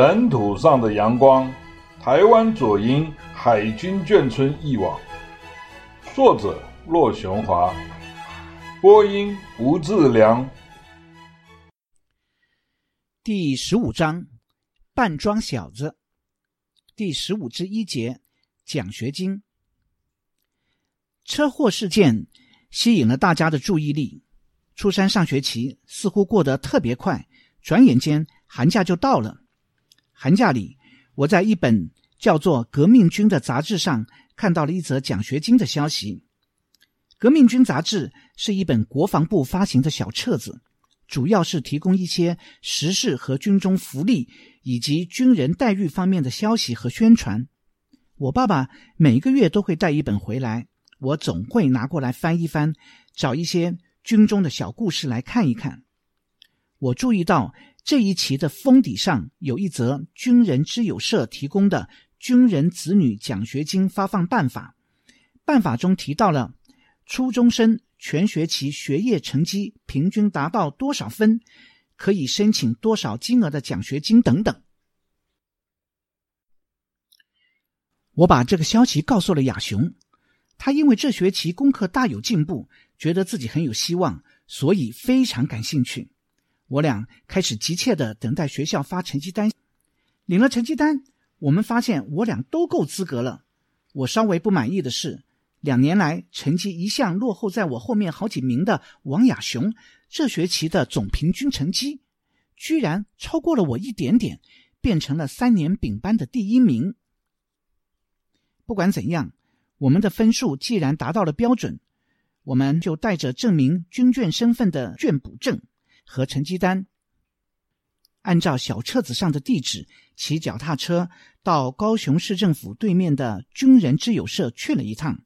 尘土上的阳光，台湾左营海军眷村忆往，作者骆雄华，播音吴志良。第十五章，扮装小子，第十五之一节，奖学金。车祸事件吸引了大家的注意力。初三上学期似乎过得特别快，转眼间寒假就到了。寒假里，我在一本叫做《革命军》的杂志上看到了一则奖学金的消息。《革命军》杂志是一本国防部发行的小册子，主要是提供一些时事和军中福利以及军人待遇方面的消息和宣传。我爸爸每个月都会带一本回来，我总会拿过来翻一翻，找一些军中的小故事来看一看。我注意到。这一期的封底上有一则军人之友社提供的军人子女奖学金发放办法，办法中提到了初中生全学期学业成绩平均达到多少分，可以申请多少金额的奖学金等等。我把这个消息告诉了亚雄，他因为这学期功课大有进步，觉得自己很有希望，所以非常感兴趣。我俩开始急切地等待学校发成绩单，领了成绩单，我们发现我俩都够资格了。我稍微不满意的是，两年来成绩一向落后在我后面好几名的王亚雄，这学期的总平均成绩居然超过了我一点点，变成了三年丙班的第一名。不管怎样，我们的分数既然达到了标准，我们就带着证明军眷身份的卷补证。和成绩单，按照小册子上的地址，骑脚踏车到高雄市政府对面的军人之友社去了一趟。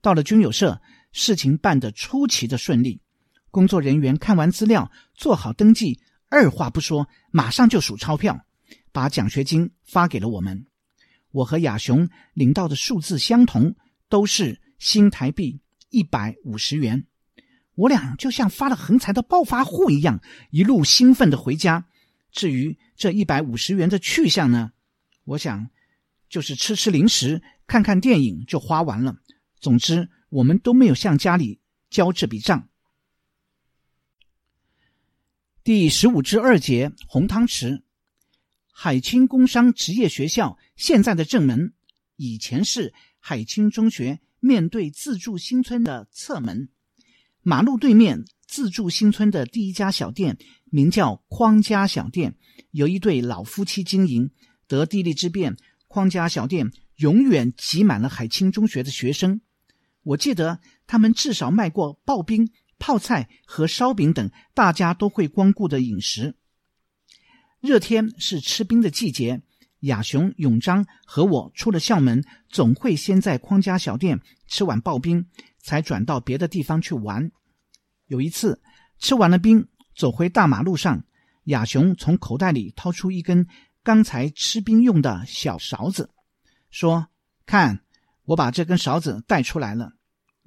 到了军友社，事情办得出奇的顺利。工作人员看完资料，做好登记，二话不说，马上就数钞票，把奖学金发给了我们。我和亚雄领到的数字相同，都是新台币一百五十元。我俩就像发了横财的暴发户一样，一路兴奋的回家。至于这一百五十元的去向呢？我想，就是吃吃零食、看看电影就花完了。总之，我们都没有向家里交这笔账。第十五至二节红汤匙，海清工商职业学校现在的正门，以前是海清中学面对自助新村的侧门。马路对面自助新村的第一家小店名叫匡家小店，由一对老夫妻经营。得地利之便，匡家小店永远挤满了海清中学的学生。我记得他们至少卖过刨冰、泡菜和烧饼等大家都会光顾的饮食。热天是吃冰的季节，亚雄、永章和我出了校门，总会先在匡家小店吃碗刨冰。才转到别的地方去玩。有一次吃完了冰，走回大马路上，亚雄从口袋里掏出一根刚才吃冰用的小勺子，说：“看，我把这根勺子带出来了。”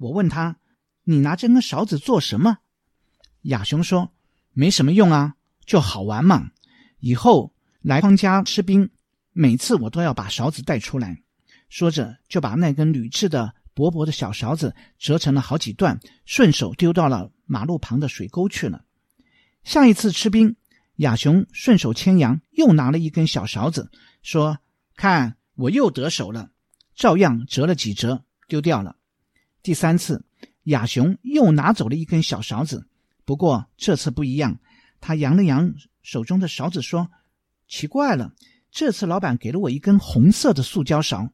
我问他：“你拿这根勺子做什么？”亚雄说：“没什么用啊，就好玩嘛。以后来方家吃冰，每次我都要把勺子带出来。”说着就把那根铝制的。薄薄的小勺子折成了好几段，顺手丢到了马路旁的水沟去了。下一次吃冰，亚雄顺手牵羊，又拿了一根小勺子，说：“看，我又得手了。”照样折了几折，丢掉了。第三次，亚雄又拿走了一根小勺子，不过这次不一样，他扬了扬手中的勺子，说：“奇怪了，这次老板给了我一根红色的塑胶勺。”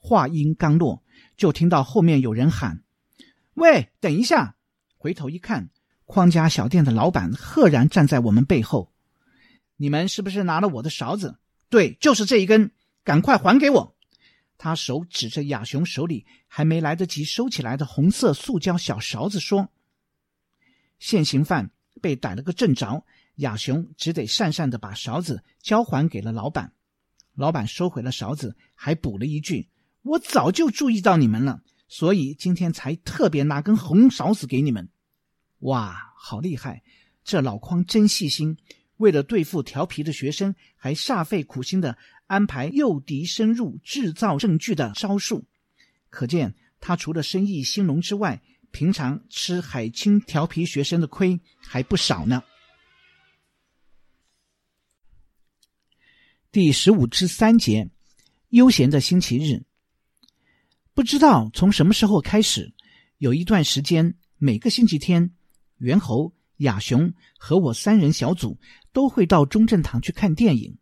话音刚落。就听到后面有人喊：“喂，等一下！”回头一看，匡家小店的老板赫然站在我们背后。“你们是不是拿了我的勺子？”“对，就是这一根，赶快还给我！”他手指着亚雄手里还没来得及收起来的红色塑胶小勺子说：“现行犯被逮了个正着，亚雄只得讪讪的把勺子交还给了老板。老板收回了勺子，还补了一句。”我早就注意到你们了，所以今天才特别拿根红勺子给你们。哇，好厉害！这老匡真细心，为了对付调皮的学生，还煞费苦心的安排诱敌深入、制造证据的招数。可见他除了生意兴隆之外，平常吃海清调皮学生的亏还不少呢。第十五之三节，悠闲的星期日。不知道从什么时候开始，有一段时间，每个星期天，猿猴、亚雄和我三人小组。都会到中正堂去看电影。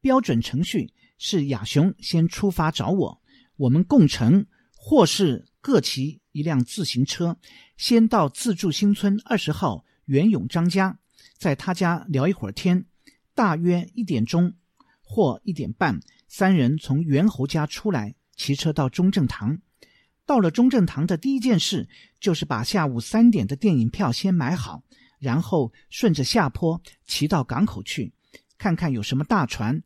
标准程序是亚雄先出发找我，我们共乘或是各骑一辆自行车，先到自助新村二十号袁永章家，在他家聊一会儿天，大约一点钟或一点半，三人从猿猴家出来，骑车到中正堂。到了中正堂的第一件事，就是把下午三点的电影票先买好。然后顺着下坡骑到港口去，看看有什么大船。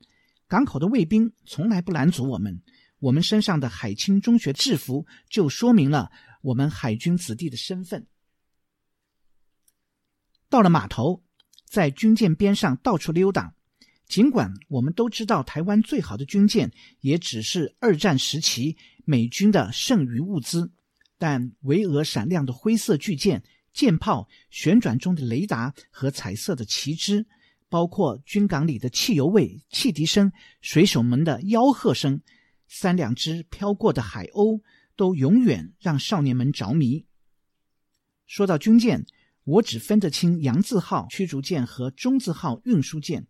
港口的卫兵从来不拦阻我们，我们身上的海清中学制服就说明了我们海军子弟的身份。到了码头，在军舰边上到处溜达。尽管我们都知道台湾最好的军舰也只是二战时期美军的剩余物资，但巍峨闪亮的灰色巨舰。舰炮旋转中的雷达和彩色的旗帜，包括军港里的汽油味、汽笛声、水手们的吆喝声，三两只飘过的海鸥，都永远让少年们着迷。说到军舰，我只分得清洋字号驱逐舰和中字号运输舰，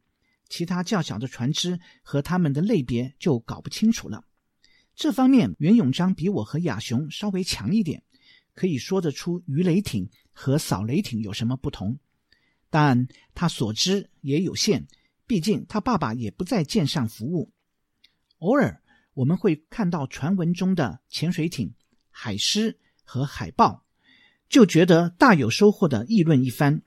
其他较小的船只和它们的类别就搞不清楚了。这方面，袁永章比我和亚雄稍微强一点，可以说得出鱼雷艇。和扫雷艇有什么不同？但他所知也有限，毕竟他爸爸也不在舰上服务。偶尔我们会看到传闻中的潜水艇、海狮和海豹，就觉得大有收获的议论一番。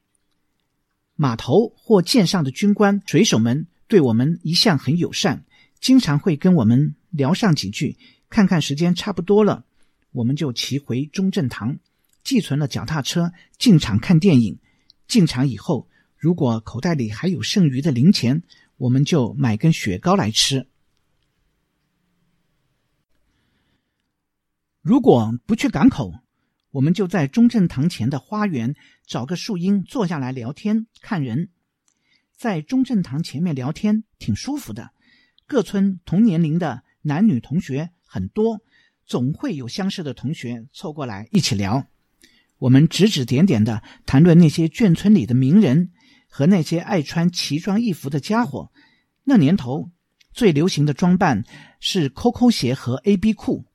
码头或舰上的军官、水手们对我们一向很友善，经常会跟我们聊上几句。看看时间差不多了，我们就骑回中正堂。寄存了脚踏车，进场看电影。进场以后，如果口袋里还有剩余的零钱，我们就买根雪糕来吃。如果不去港口，我们就在中正堂前的花园找个树荫坐下来聊天看人。在中正堂前面聊天挺舒服的，各村同年龄的男女同学很多，总会有相识的同学凑过来一起聊。我们指指点点的谈论那些眷村里的名人和那些爱穿奇装异服的家伙。那年头最流行的装扮是 COCO 鞋和 AB 裤。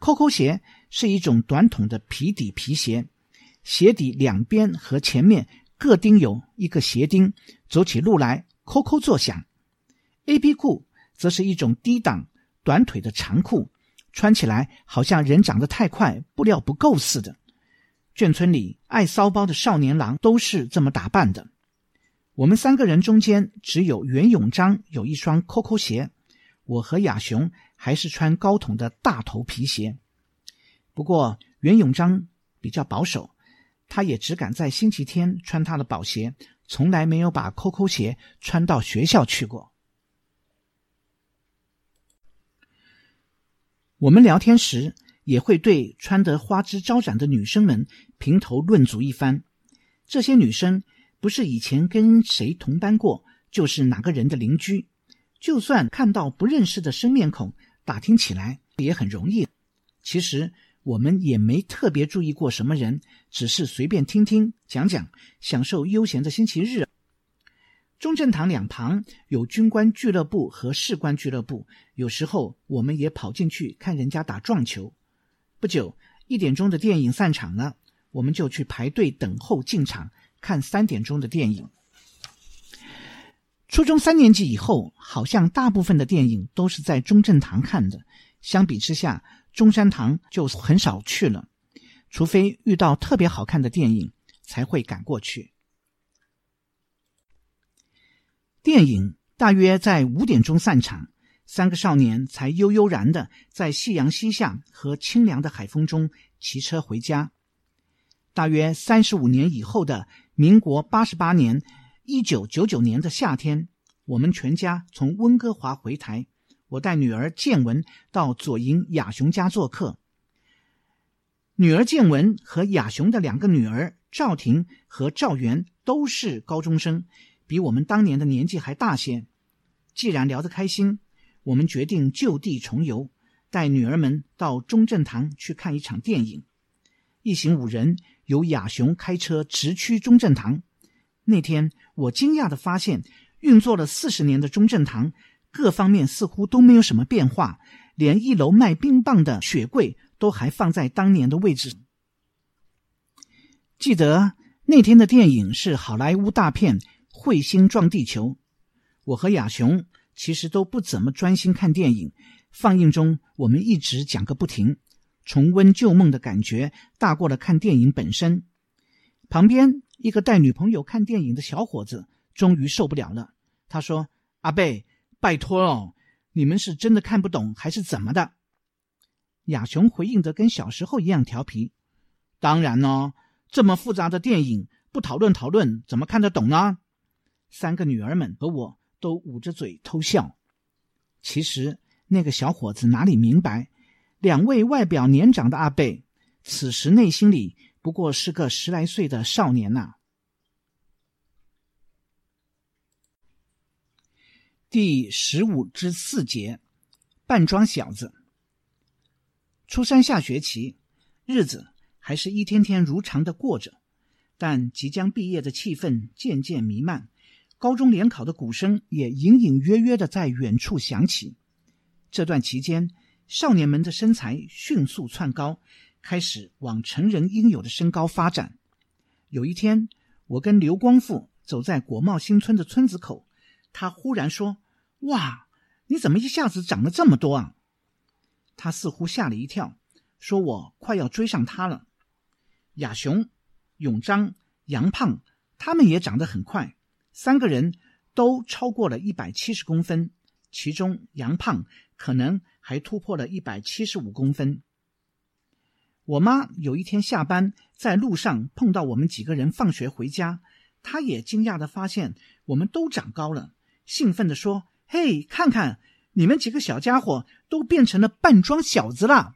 COCO 鞋是一种短筒的皮底皮鞋，鞋底两边和前面各钉有一个鞋钉，走起路来抠抠作响。AB 裤则是一种低档短腿的长裤，穿起来好像人长得太快，布料不够似的。眷村里爱骚包的少年郎都是这么打扮的。我们三个人中间只有袁永章有一双 COCO 鞋，我和亚雄还是穿高筒的大头皮鞋。不过袁永章比较保守，他也只敢在星期天穿他的宝鞋，从来没有把扣扣鞋穿到学校去过。我们聊天时，也会对穿得花枝招展的女生们评头论足一番。这些女生不是以前跟谁同班过，就是哪个人的邻居。就算看到不认识的生面孔，打听起来也很容易。其实我们也没特别注意过什么人，只是随便听听讲讲，享受悠闲的星期日。中正堂两旁有军官俱乐部和士官俱乐部，有时候我们也跑进去看人家打撞球。不久，一点钟的电影散场了，我们就去排队等候进场看三点钟的电影。初中三年级以后，好像大部分的电影都是在中正堂看的。相比之下，中山堂就很少去了，除非遇到特别好看的电影，才会赶过去。电影大约在五点钟散场。三个少年才悠悠然的在夕阳西下和清凉的海风中骑车回家。大约三十五年以后的民国八十八年一九九九年的夏天，我们全家从温哥华回台，我带女儿建文到左营亚雄家做客。女儿建文和亚雄的两个女儿赵婷和赵媛都是高中生，比我们当年的年纪还大些。既然聊得开心，我们决定就地重游，带女儿们到中正堂去看一场电影。一行五人由亚雄开车直驱中正堂。那天，我惊讶地发现，运作了四十年的中正堂，各方面似乎都没有什么变化，连一楼卖冰棒的雪柜都还放在当年的位置。记得那天的电影是好莱坞大片《彗星撞地球》，我和亚雄其实都不怎么专心看电影，放映中我们一直讲个不停，重温旧梦的感觉大过了看电影本身。旁边。一个带女朋友看电影的小伙子终于受不了了，他说：“阿贝，拜托哦，你们是真的看不懂还是怎么的？”亚雄回应的跟小时候一样调皮：“当然哦，这么复杂的电影不讨论讨论怎么看得懂呢？”三个女儿们和我都捂着嘴偷笑。其实那个小伙子哪里明白，两位外表年长的阿贝此时内心里。不过是个十来岁的少年呐、第十五之四节，扮装小子。初三下学期，日子还是一天天如常的过着，但即将毕业的气氛渐渐弥漫，高中联考的鼓声也隐隐约约的在远处响起。这段期间，少年们的身材迅速窜高。开始往成人应有的身高发展。有一天，我跟刘光富走在国贸新村的村子口，他忽然说：“哇，你怎么一下子长了这么多啊？”他似乎吓了一跳，说我快要追上他了。亚雄、永章、杨胖他们也长得很快，三个人都超过了一百七十公分，其中杨胖可能还突破了一百七十五公分。我妈有一天下班在路上碰到我们几个人放学回家，她也惊讶地发现我们都长高了，兴奋地说：“嘿，看看你们几个小家伙都变成了扮装小子了。”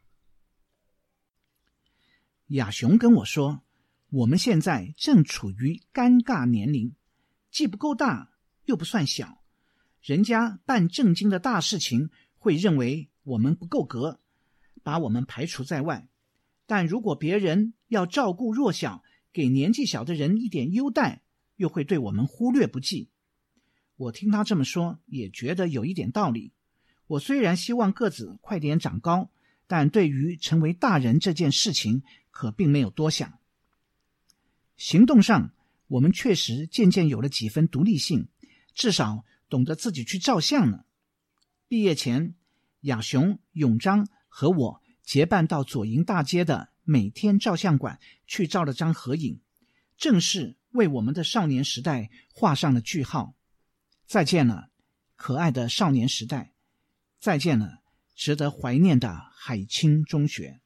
亚雄跟我说：“我们现在正处于尴尬年龄，既不够大，又不算小，人家办正经的大事情会认为我们不够格，把我们排除在外。”但如果别人要照顾弱小，给年纪小的人一点优待，又会对我们忽略不计。我听他这么说，也觉得有一点道理。我虽然希望个子快点长高，但对于成为大人这件事情，可并没有多想。行动上，我们确实渐渐有了几分独立性，至少懂得自己去照相了。毕业前，亚雄、永章和我。结伴到左营大街的每天照相馆去照了张合影，正式为我们的少年时代画上了句号。再见了，可爱的少年时代！再见了，值得怀念的海清中学。